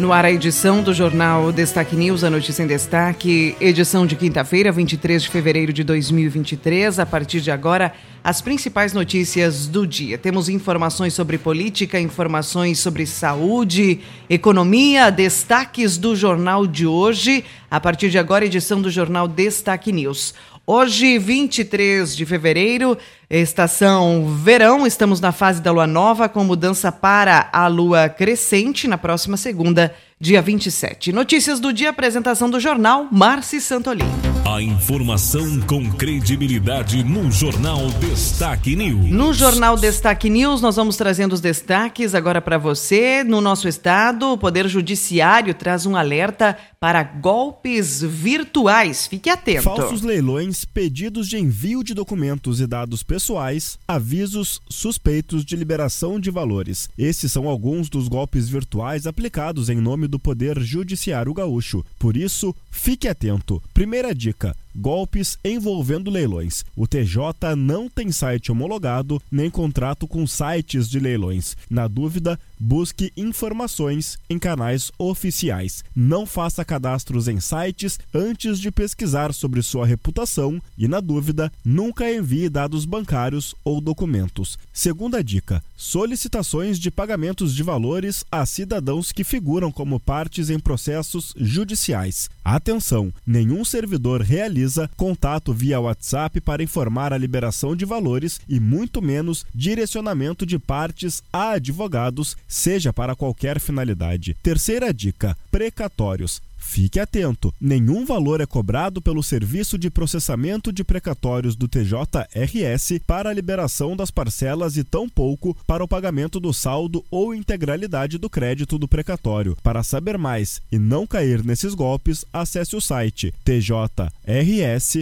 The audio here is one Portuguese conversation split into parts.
No ar, a edição do Jornal Destaque News, a notícia em destaque, edição de quinta-feira, 23 de fevereiro de 2023. A partir de agora, as principais notícias do dia. Temos informações sobre política, informações sobre saúde, economia, destaques do jornal de hoje. A partir de agora, edição do Jornal Destaque News. Hoje, 23 de fevereiro, estação verão, estamos na fase da lua nova, com mudança para a lua crescente na próxima segunda, dia 27. Notícias do dia, apresentação do jornal Marci Santolin. A informação com credibilidade no Jornal Destaque News. No Jornal Destaque News, nós vamos trazendo os destaques agora para você. No nosso estado, o Poder Judiciário traz um alerta para golpes virtuais. Fique atento. Falsos leilões, pedidos de envio de documentos e dados pessoais, avisos suspeitos de liberação de valores. Esses são alguns dos golpes virtuais aplicados em nome do Poder Judiciário Gaúcho. Por isso, fique atento. Primeira dica: Ника golpes envolvendo leilões. O TJ não tem site homologado nem contrato com sites de leilões. Na dúvida, busque informações em canais oficiais. Não faça cadastros em sites antes de pesquisar sobre sua reputação e, na dúvida, nunca envie dados bancários ou documentos. Segunda dica: solicitações de pagamentos de valores a cidadãos que figuram como partes em processos judiciais. Atenção! Nenhum servidor realiza contato via WhatsApp para informar a liberação de valores e, muito menos, direcionamento de partes a advogados, seja para qualquer finalidade. Terceira dica: precatórios. Fique atento: nenhum valor é cobrado pelo Serviço de Processamento de Precatórios do TJRS para a liberação das parcelas e tampouco para o pagamento do saldo ou integralidade do crédito do precatório. Para saber mais e não cair nesses golpes, acesse o site tjrs.jus.br.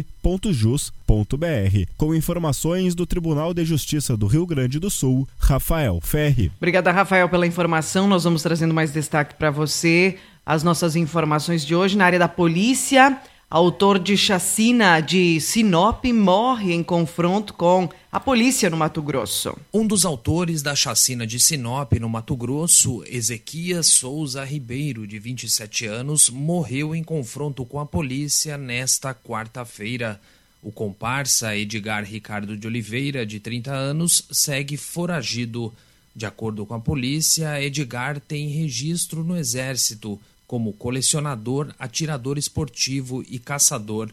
Com informações do Tribunal de Justiça do Rio Grande do Sul, Rafael Ferri. Obrigada, Rafael, pela informação. Nós vamos trazendo mais destaque para você as nossas informações de hoje na área da polícia. Autor de chacina de Sinop morre em confronto com a polícia no Mato Grosso. Um dos autores da chacina de Sinop no Mato Grosso, Ezequias Souza Ribeiro, de 27 anos, morreu em confronto com a polícia nesta quarta-feira. O comparsa Edgar Ricardo de Oliveira, de 30 anos, segue foragido. De acordo com a polícia, Edgar tem registro no Exército como colecionador, atirador esportivo e caçador.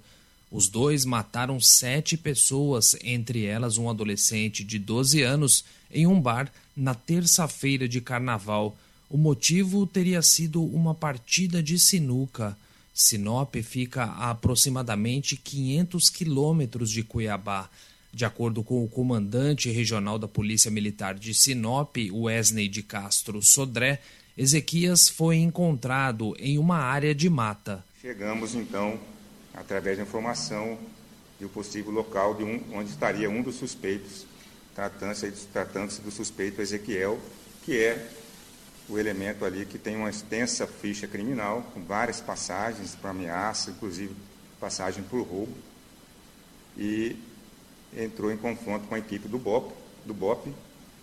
Os dois mataram sete pessoas, entre elas um adolescente de 12 anos, em um bar na terça-feira de carnaval. O motivo teria sido uma partida de sinuca. Sinop fica a aproximadamente 500 quilômetros de Cuiabá. De acordo com o comandante regional da Polícia Militar de Sinop, Wesley de Castro Sodré, Ezequias foi encontrado em uma área de mata. Chegamos então, através da informação, do possível local de um, onde estaria um dos suspeitos, tratando-se tratando do suspeito Ezequiel, que é o elemento ali que tem uma extensa ficha criminal, com várias passagens para ameaça, inclusive passagem por roubo, e entrou em confronto com a equipe do BOP, do BOP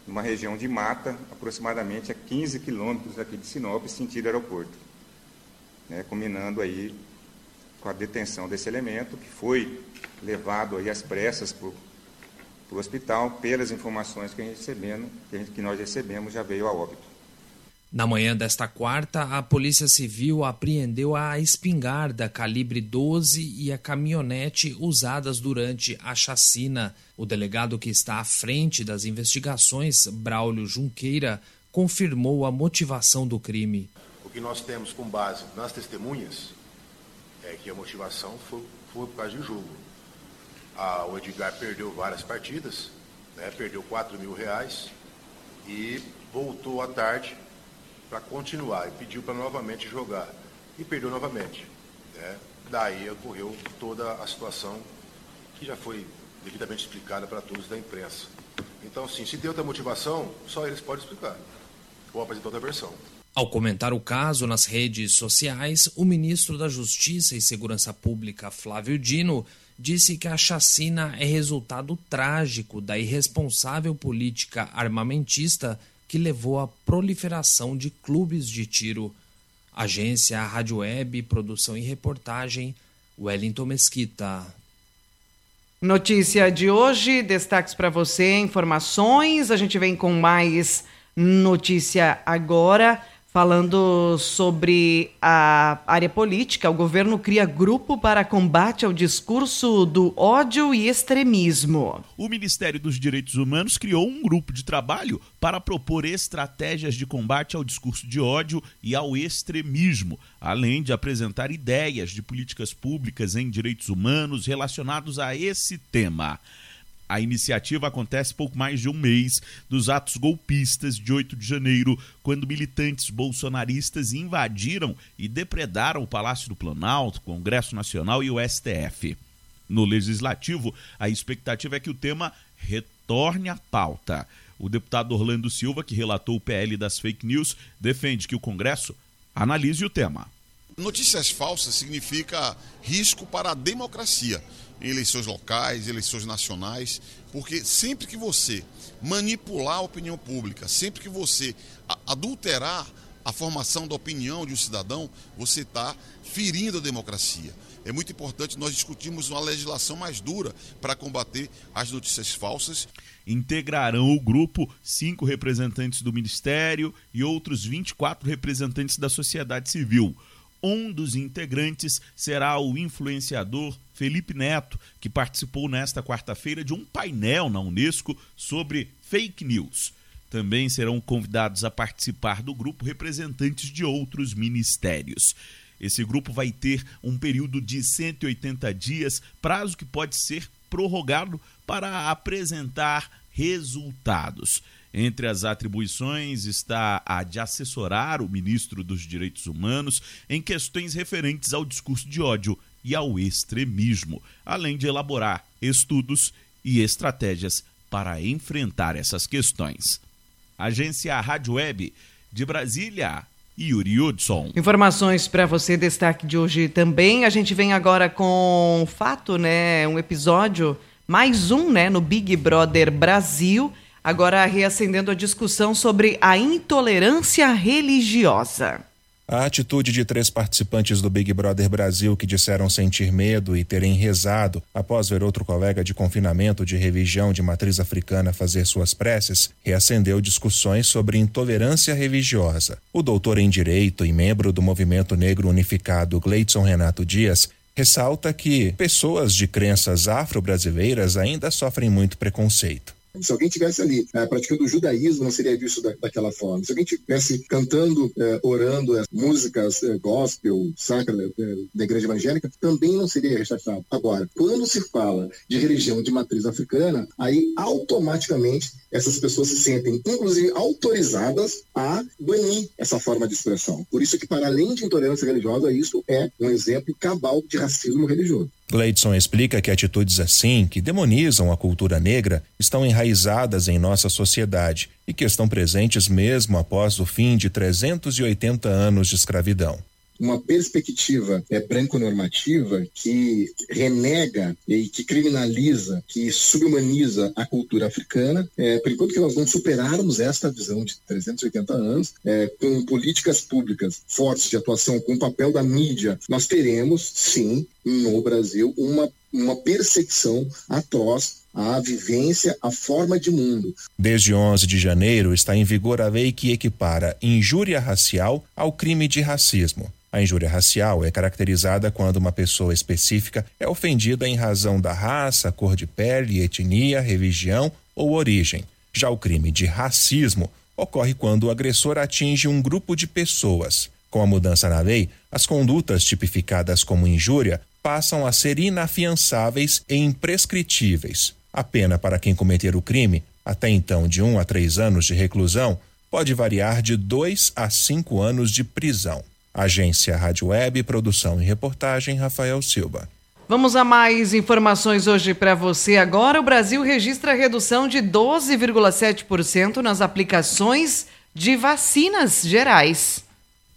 numa região de mata, aproximadamente a 15 quilômetros aqui de Sinop, sentido aeroporto. Né, combinando aí com a detenção desse elemento, que foi levado aí às pressas para o hospital, pelas informações que, recebendo, que, gente, que nós recebemos, já veio a óbito. Na manhã desta quarta, a Polícia Civil apreendeu a espingarda calibre 12 e a caminhonete usadas durante a chacina. O delegado que está à frente das investigações, Braulio Junqueira, confirmou a motivação do crime. O que nós temos com base nas testemunhas é que a motivação foi, foi por causa de jogo. Ah, o Edgar perdeu várias partidas, né, perdeu 4 mil reais e voltou à tarde para continuar e pediu para novamente jogar e perdeu novamente. Né? Daí ocorreu toda a situação que já foi devidamente explicada para todos da imprensa. Então, sim, se tem outra motivação, só eles podem explicar. Ou apresentar outra versão. Ao comentar o caso nas redes sociais, o ministro da Justiça e Segurança Pública, Flávio Dino, disse que a chacina é resultado trágico da irresponsável política armamentista que levou à proliferação de clubes de tiro. Agência Rádio Web, produção e reportagem, Wellington Mesquita. Notícia de hoje, destaques para você, informações. A gente vem com mais notícia agora. Falando sobre a área política, o governo cria grupo para combate ao discurso do ódio e extremismo. O Ministério dos Direitos Humanos criou um grupo de trabalho para propor estratégias de combate ao discurso de ódio e ao extremismo, além de apresentar ideias de políticas públicas em direitos humanos relacionados a esse tema. A iniciativa acontece pouco mais de um mês dos atos golpistas de 8 de janeiro, quando militantes bolsonaristas invadiram e depredaram o Palácio do Planalto, Congresso Nacional e o STF. No legislativo, a expectativa é que o tema retorne à pauta. O deputado Orlando Silva, que relatou o PL das fake news, defende que o Congresso analise o tema. Notícias falsas significa risco para a democracia em eleições locais, eleições nacionais, porque sempre que você manipular a opinião pública, sempre que você adulterar a formação da opinião de um cidadão, você está ferindo a democracia. É muito importante nós discutirmos uma legislação mais dura para combater as notícias falsas. Integrarão o grupo cinco representantes do Ministério e outros 24 representantes da sociedade civil. Um dos integrantes será o influenciador Felipe Neto, que participou nesta quarta-feira de um painel na Unesco sobre fake news. Também serão convidados a participar do grupo representantes de outros ministérios. Esse grupo vai ter um período de 180 dias, prazo que pode ser prorrogado para apresentar resultados. Entre as atribuições está a de assessorar o ministro dos Direitos Humanos em questões referentes ao discurso de ódio e ao extremismo, além de elaborar estudos e estratégias para enfrentar essas questões. Agência Rádio Web de Brasília, Yuri Hudson. Informações para você, destaque de hoje também. A gente vem agora com fato, né? Um episódio, mais um, né? No Big Brother Brasil agora reacendendo a discussão sobre a intolerância religiosa. A atitude de três participantes do Big Brother Brasil que disseram sentir medo e terem rezado após ver outro colega de confinamento de religião de matriz africana fazer suas preces reacendeu discussões sobre intolerância religiosa. O doutor em Direito e membro do Movimento Negro Unificado Gleidson Renato Dias ressalta que pessoas de crenças afro-brasileiras ainda sofrem muito preconceito. Se alguém tivesse ali é, praticando o judaísmo, não seria visto da, daquela forma. Se alguém tivesse cantando, é, orando é, músicas é, gospel, sacra é, da igreja evangélica, também não seria rechaçado. Agora, quando se fala de religião de matriz africana, aí automaticamente essas pessoas se sentem, inclusive, autorizadas a banir essa forma de expressão. Por isso que, para além de intolerância religiosa, isso é um exemplo cabal de racismo religioso. Gleidson explica que atitudes assim, que demonizam a cultura negra, estão enraizadas em nossa sociedade e que estão presentes mesmo após o fim de 380 anos de escravidão uma perspectiva é, branco-normativa que renega e que criminaliza, que subhumaniza a cultura africana, é, por enquanto que nós não superarmos esta visão de 380 anos, é, com políticas públicas fortes de atuação, com o papel da mídia, nós teremos, sim, no Brasil, uma, uma perseguição atroz à vivência, à forma de mundo. Desde 11 de janeiro está em vigor a lei que equipara injúria racial ao crime de racismo. A injúria racial é caracterizada quando uma pessoa específica é ofendida em razão da raça, cor de pele, etnia, religião ou origem. Já o crime de racismo ocorre quando o agressor atinge um grupo de pessoas. Com a mudança na lei, as condutas tipificadas como injúria passam a ser inafiançáveis e imprescritíveis. A pena para quem cometer o crime, até então de um a três anos de reclusão, pode variar de dois a cinco anos de prisão. Agência Rádio Web, produção e reportagem Rafael Silva. Vamos a mais informações hoje para você. Agora, o Brasil registra redução de 12,7% nas aplicações de vacinas gerais.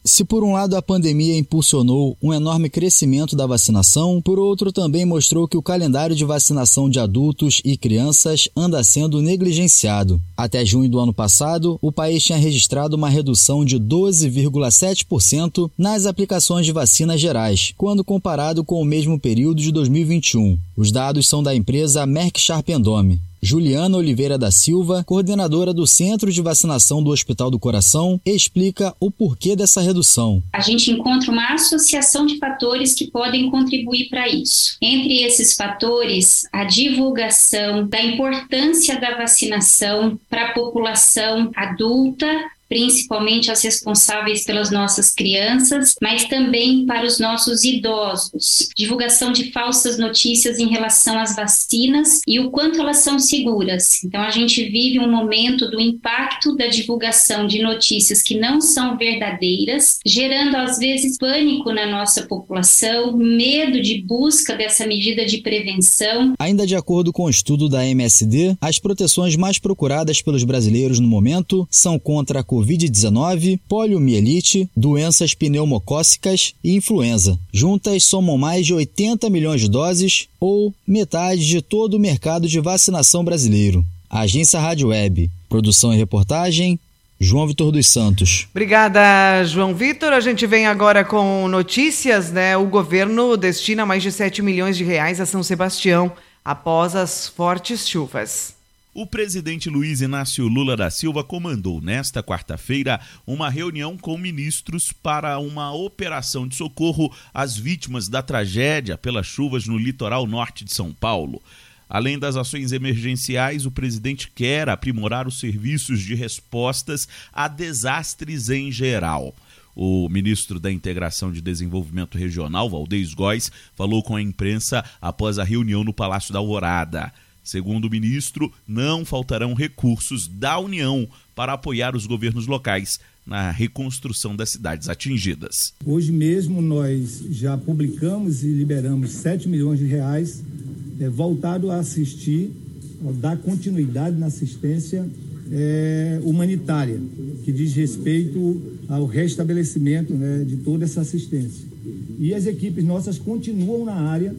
Se por um lado a pandemia impulsionou um enorme crescimento da vacinação, por outro também mostrou que o calendário de vacinação de adultos e crianças anda sendo negligenciado. Até junho do ano passado, o país tinha registrado uma redução de 12,7% nas aplicações de vacinas gerais, quando comparado com o mesmo período de 2021. Os dados são da empresa Merck Sharp Endome. Juliana Oliveira da Silva, coordenadora do Centro de Vacinação do Hospital do Coração, explica o porquê dessa redução. A gente encontra uma associação de fatores que podem contribuir para isso. Entre esses fatores, a divulgação da importância da vacinação para a população adulta, principalmente as responsáveis pelas nossas crianças, mas também para os nossos idosos. Divulgação de falsas notícias em relação às vacinas e o quanto elas são seguras. Então, a gente vive um momento do impacto da divulgação de notícias que não são verdadeiras, gerando às vezes pânico na nossa população, medo de busca dessa medida de prevenção. Ainda de acordo com o estudo da MSD, as proteções mais procuradas pelos brasileiros no momento são contra a Covid-19, poliomielite, doenças pneumocócicas e influenza. Juntas somam mais de 80 milhões de doses, ou metade de todo o mercado de vacinação brasileiro. Agência Rádio Web. Produção e reportagem. João Vitor dos Santos. Obrigada, João Vitor. A gente vem agora com notícias, né? O governo destina mais de 7 milhões de reais a São Sebastião após as fortes chuvas. O presidente Luiz Inácio Lula da Silva comandou nesta quarta-feira uma reunião com ministros para uma operação de socorro às vítimas da tragédia pelas chuvas no litoral norte de São Paulo. Além das ações emergenciais, o presidente quer aprimorar os serviços de respostas a desastres em geral. O ministro da Integração de Desenvolvimento Regional, Valdez Góes, falou com a imprensa após a reunião no Palácio da Alvorada. Segundo o ministro, não faltarão recursos da União para apoiar os governos locais na reconstrução das cidades atingidas. Hoje mesmo nós já publicamos e liberamos 7 milhões de reais é, voltado a assistir, a dar continuidade na assistência é, humanitária, que diz respeito ao restabelecimento né, de toda essa assistência. E as equipes nossas continuam na área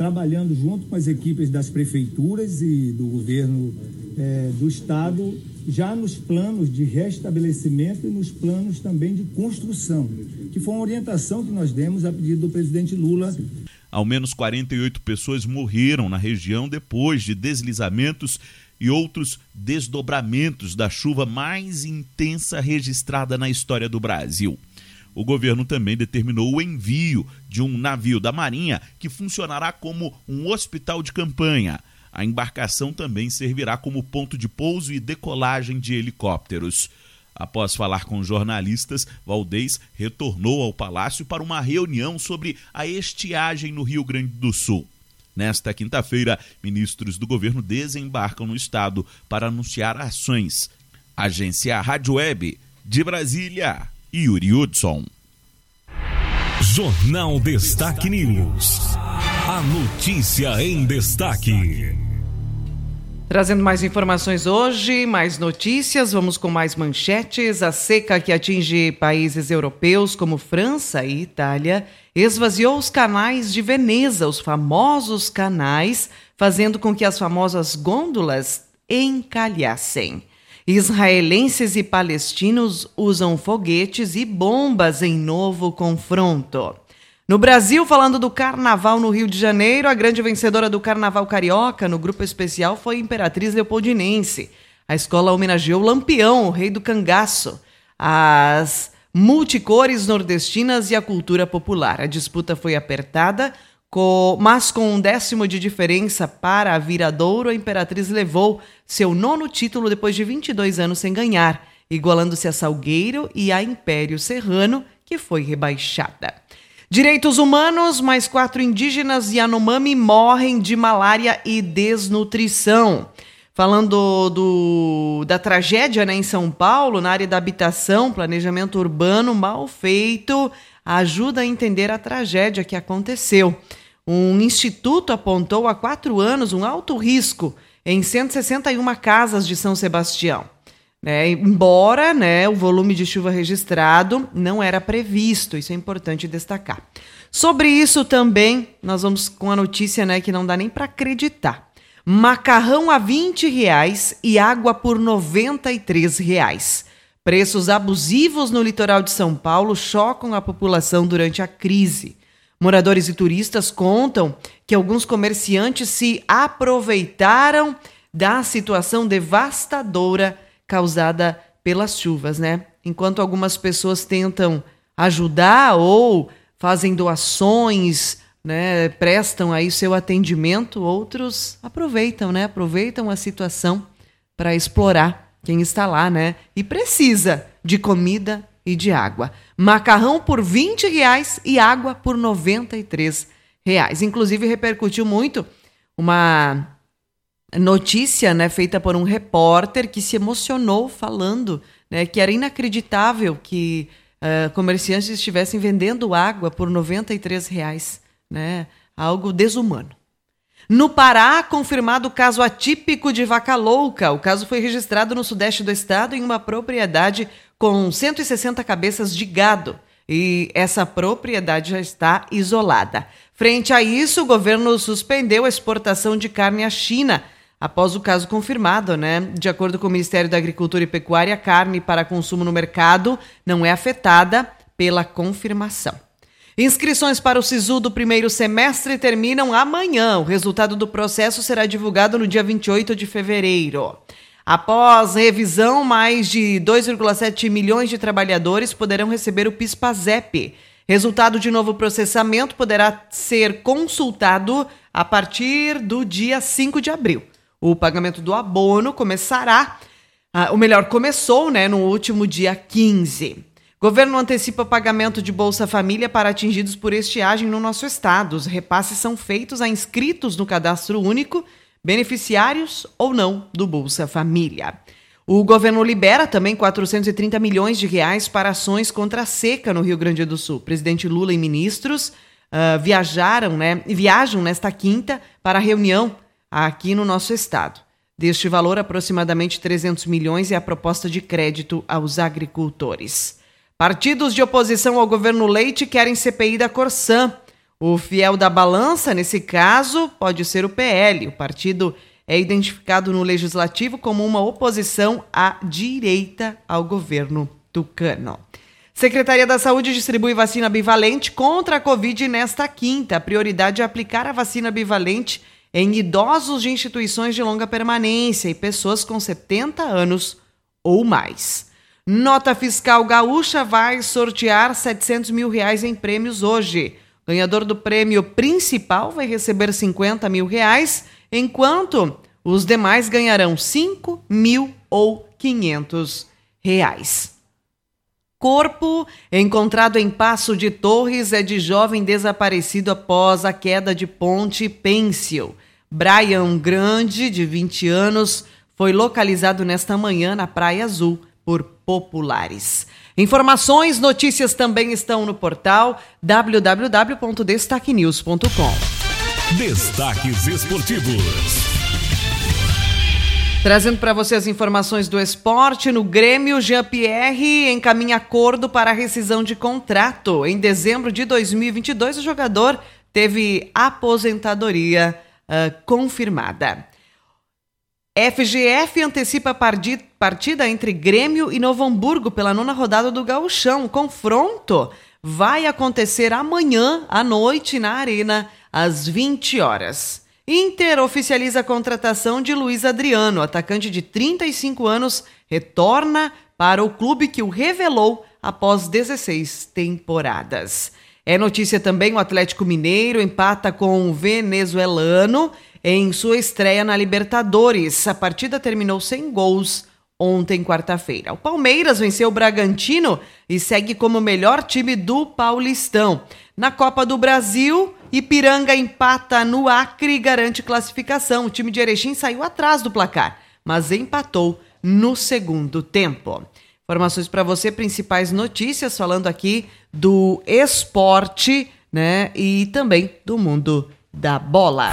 trabalhando junto com as equipes das prefeituras e do governo é, do estado, já nos planos de restabelecimento e nos planos também de construção, que foi uma orientação que nós demos a pedido do presidente Lula. Ao menos 48 pessoas morreram na região depois de deslizamentos e outros desdobramentos da chuva mais intensa registrada na história do Brasil o governo também determinou o envio de um navio da Marinha que funcionará como um hospital de campanha. A embarcação também servirá como ponto de pouso e decolagem de helicópteros. Após falar com jornalistas, Valdez retornou ao palácio para uma reunião sobre a estiagem no Rio Grande do Sul. Nesta quinta-feira, ministros do governo desembarcam no estado para anunciar ações. Agência Rádio Web de Brasília. Yuri Hudson. Jornal Destaque News. A notícia em destaque. Trazendo mais informações hoje, mais notícias, vamos com mais manchetes. A seca que atinge países europeus como França e Itália esvaziou os canais de Veneza, os famosos canais, fazendo com que as famosas gôndolas encalhassem. Israelenses e palestinos usam foguetes e bombas em novo confronto. No Brasil, falando do carnaval no Rio de Janeiro, a grande vencedora do carnaval carioca no grupo especial foi Imperatriz Leopoldinense. A escola homenageou Lampião, o rei do cangaço, as multicores nordestinas e a cultura popular. A disputa foi apertada, mas com um décimo de diferença para a Viradouro, a Imperatriz levou seu nono título depois de 22 anos sem ganhar, igualando-se a Salgueiro e a Império Serrano, que foi rebaixada. Direitos humanos, mais quatro indígenas Yanomami morrem de malária e desnutrição. Falando do, da tragédia né, em São Paulo, na área da habitação, planejamento urbano mal feito ajuda a entender a tragédia que aconteceu. Um instituto apontou há quatro anos um alto risco em 161 casas de São Sebastião. É, embora né, o volume de chuva registrado não era previsto, isso é importante destacar. Sobre isso também, nós vamos com a notícia né, que não dá nem para acreditar. Macarrão a 20 reais e água por 93 reais. Preços abusivos no litoral de São Paulo chocam a população durante a crise. Moradores e turistas contam que alguns comerciantes se aproveitaram da situação devastadora causada pelas chuvas, né? Enquanto algumas pessoas tentam ajudar ou fazem doações, né, prestam aí seu atendimento, outros aproveitam, né? Aproveitam a situação para explorar quem está lá, né? E precisa de comida e de água. Macarrão por 20 reais e água por 93 reais. Inclusive repercutiu muito uma notícia né, feita por um repórter que se emocionou falando né, que era inacreditável que uh, comerciantes estivessem vendendo água por 93 reais, né, algo desumano. No Pará, confirmado o caso atípico de vaca louca. O caso foi registrado no sudeste do estado em uma propriedade com 160 cabeças de gado. E essa propriedade já está isolada. Frente a isso, o governo suspendeu a exportação de carne à China após o caso confirmado, né? De acordo com o Ministério da Agricultura e Pecuária, a carne para consumo no mercado não é afetada pela confirmação. Inscrições para o SISU do primeiro semestre terminam amanhã. O resultado do processo será divulgado no dia 28 de fevereiro. Após revisão, mais de 2,7 milhões de trabalhadores poderão receber o PIS/PASEP. Resultado de novo processamento poderá ser consultado a partir do dia 5 de abril. O pagamento do abono começará, ah, ou melhor, começou né, no último dia 15. Governo antecipa pagamento de Bolsa Família para atingidos por estiagem no nosso estado. Os repasses são feitos a inscritos no cadastro único, beneficiários ou não do Bolsa Família. O governo libera também 430 milhões de reais para ações contra a seca no Rio Grande do Sul. Presidente Lula e ministros uh, viajaram, né, viajam nesta quinta para a reunião aqui no nosso estado. Deste valor, aproximadamente 300 milhões é a proposta de crédito aos agricultores. Partidos de oposição ao governo Leite querem CPI da Corsã. O fiel da balança, nesse caso, pode ser o PL. O partido é identificado no legislativo como uma oposição à direita ao governo tucano. Secretaria da Saúde distribui vacina bivalente contra a Covid nesta quinta. A prioridade é aplicar a vacina bivalente em idosos de instituições de longa permanência e pessoas com 70 anos ou mais. Nota fiscal gaúcha vai sortear 700 mil reais em prêmios hoje. Ganhador do prêmio principal vai receber 50 mil reais, enquanto os demais ganharão 5 mil ou 500 reais. Corpo encontrado em Passo de Torres é de jovem desaparecido após a queda de ponte Pêncil. Brian Grande, de 20 anos, foi localizado nesta manhã na Praia Azul por populares. Informações, notícias também estão no portal www.destaquenews.com. Destaques esportivos. Trazendo para você as informações do esporte, no Grêmio, Jean-Pierre encaminha acordo para a rescisão de contrato. Em dezembro de 2022, o jogador teve aposentadoria uh, confirmada. FGF antecipa partida entre Grêmio e Novo Hamburgo pela nona rodada do Gauchão. Confronto vai acontecer amanhã à noite na Arena, às 20 horas. Inter oficializa a contratação de Luiz Adriano, atacante de 35 anos, retorna para o clube que o revelou após 16 temporadas. É notícia também: o Atlético Mineiro empata com o venezuelano em sua estreia na Libertadores. A partida terminou sem gols ontem, quarta-feira. O Palmeiras venceu o Bragantino e segue como o melhor time do Paulistão. Na Copa do Brasil, Ipiranga empata no Acre e garante classificação. O time de Erechim saiu atrás do placar, mas empatou no segundo tempo. Informações para você, principais notícias, falando aqui do esporte, né? E também do mundo da bola.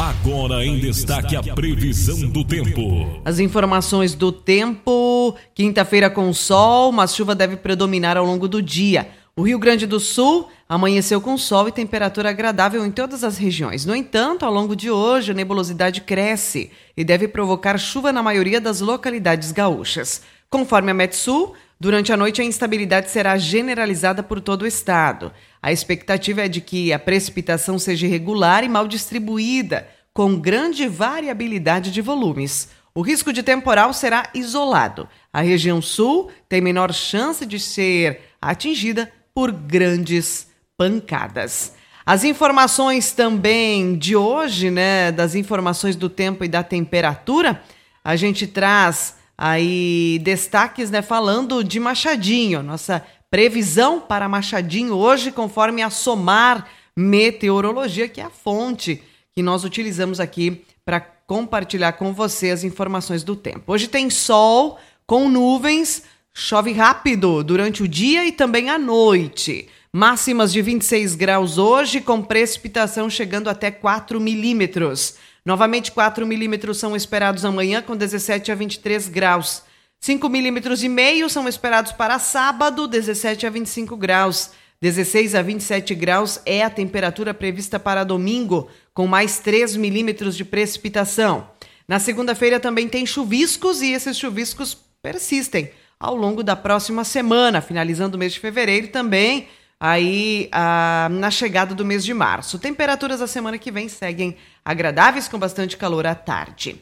Agora em destaque a previsão do tempo. As informações do tempo. Quinta-feira com sol, mas chuva deve predominar ao longo do dia. O Rio Grande do Sul amanheceu com sol e temperatura agradável em todas as regiões. No entanto, ao longo de hoje, a nebulosidade cresce e deve provocar chuva na maioria das localidades gaúchas. Conforme a Metsul, durante a noite a instabilidade será generalizada por todo o estado. A expectativa é de que a precipitação seja irregular e mal distribuída, com grande variabilidade de volumes. O risco de temporal será isolado. A região sul tem menor chance de ser atingida por grandes pancadas. As informações também de hoje, né, das informações do tempo e da temperatura, a gente traz aí destaques, né, falando de Machadinho, nossa previsão para Machadinho hoje, conforme a Somar Meteorologia, que é a fonte que nós utilizamos aqui para compartilhar com você as informações do tempo. Hoje tem sol com nuvens, chove rápido durante o dia e também à noite. Máximas de 26 graus hoje, com precipitação chegando até 4 milímetros. Novamente, 4 milímetros são esperados amanhã, com 17 a 23 graus. 5 milímetros e meio são esperados para sábado, 17 a 25 graus. 16 a 27 graus é a temperatura prevista para domingo, com mais 3 milímetros de precipitação. Na segunda-feira também tem chuviscos e esses chuviscos persistem ao longo da próxima semana, finalizando o mês de fevereiro também aí ah, na chegada do mês de março. Temperaturas da semana que vem seguem agradáveis com bastante calor à tarde.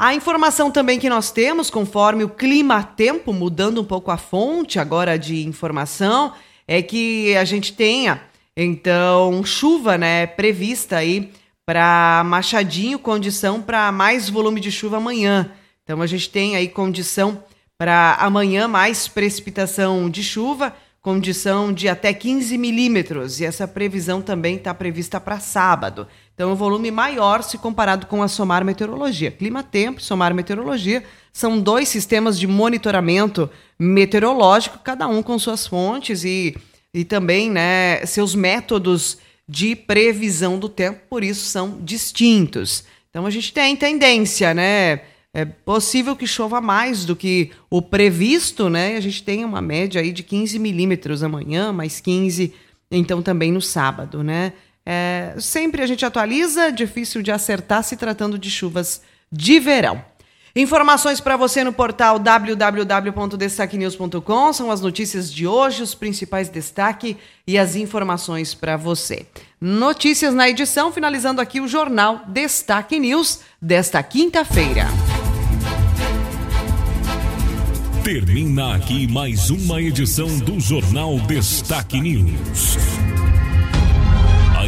A informação também que nós temos, conforme o clima-tempo, mudando um pouco a fonte agora de informação, é que a gente tenha, então, chuva né, prevista aí para Machadinho, condição para mais volume de chuva amanhã. Então, a gente tem aí condição para amanhã mais precipitação de chuva condição de até 15 milímetros, e essa previsão também está prevista para sábado. Então, o um volume maior se comparado com a Somar Meteorologia. Clima-Tempo e Somar Meteorologia são dois sistemas de monitoramento meteorológico, cada um com suas fontes e, e também né, seus métodos de previsão do tempo, por isso são distintos. Então, a gente tem tendência, né? é possível que chova mais do que o previsto, né? A gente tem uma média aí de 15 milímetros amanhã, mais 15, então também no sábado, né? É, sempre a gente atualiza, difícil de acertar se tratando de chuvas de verão. Informações para você no portal www.destaquenews.com são as notícias de hoje, os principais destaques e as informações para você. Notícias na edição, finalizando aqui o jornal Destaque News desta quinta-feira. Termina aqui mais uma edição do Jornal Destaque News.